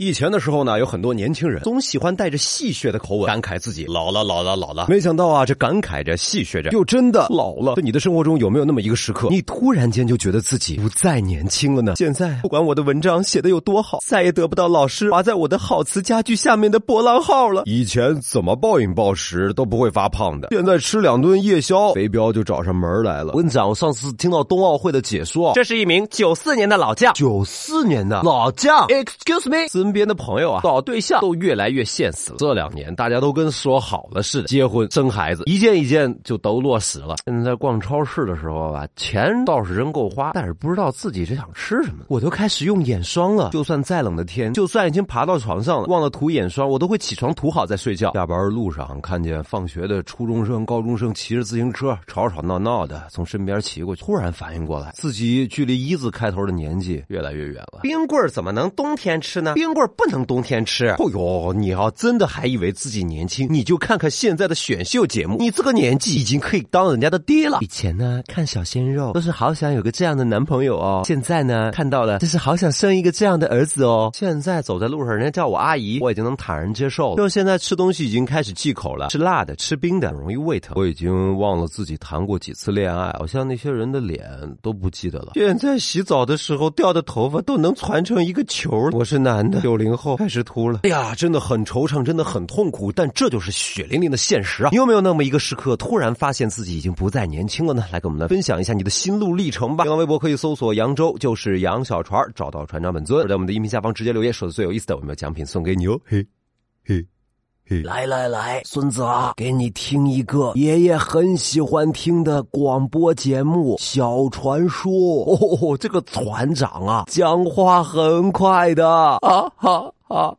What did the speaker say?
以前的时候呢，有很多年轻人总喜欢带着戏谑的口吻感慨自己老了，老了，老了。没想到啊，这感慨着、戏谑着，又真的老了。在你的生活中有没有那么一个时刻，你突然间就觉得自己不再年轻了呢？现在不管我的文章写的有多好，再也得不到老师划在我的好词佳句下面的波浪号了。以前怎么暴饮暴食都不会发胖的，现在吃两顿夜宵，肥膘就找上门来了。我跟你讲，我上次听到冬奥会的解说，这是一名九四年的老将，九四年的老将，Excuse me。身边的朋友啊，搞对象都越来越现实了。这两年大家都跟说好了似的，结婚生孩子，一件一件就都落实了。现在逛超市的时候吧，钱倒是真够花，但是不知道自己是想吃什么。我都开始用眼霜了，就算再冷的天，就算已经爬到床上了，忘了涂眼霜，我都会起床涂好再睡觉。下班路上看见放学的初中生、高中生骑着自行车吵吵闹闹的从身边骑过去，突然反应过来，自己距离一字开头的年纪越来越远了。冰棍怎么能冬天吃呢？冰棍不能冬天吃。哦哟，你要真的还以为自己年轻，你就看看现在的选秀节目，你这个年纪已经可以当人家的爹了。以前呢，看小鲜肉都是好想有个这样的男朋友哦，现在呢，看到了就是好想生一个这样的儿子哦。现在走在路上，人家叫我阿姨，我已经能坦然接受了。就现在吃东西已经开始忌口了，吃辣的、吃冰的容易胃疼。我已经忘了自己谈过几次恋爱，好像那些人的脸都不记得了。现在洗澡的时候掉的头发都能攒成一个球。我是男的，九零后开始秃了。哎呀，真的很惆怅，真的很痛苦，但这就是血淋淋的现实啊！你有没有那么一个时刻，突然发现自己已经不再年轻了呢？来跟我们来分享一下你的心路历程吧。新浪微博可以搜索“扬州就是杨小船”，找到船长本尊，在我们的音频下方直接留言，说的最有意思的，我们有奖品送给你哦。嘿，嘿。来来来，孙子啊，给你听一个爷爷很喜欢听的广播节目《小传说》哦。这个船长啊，讲话很快的啊哈哈。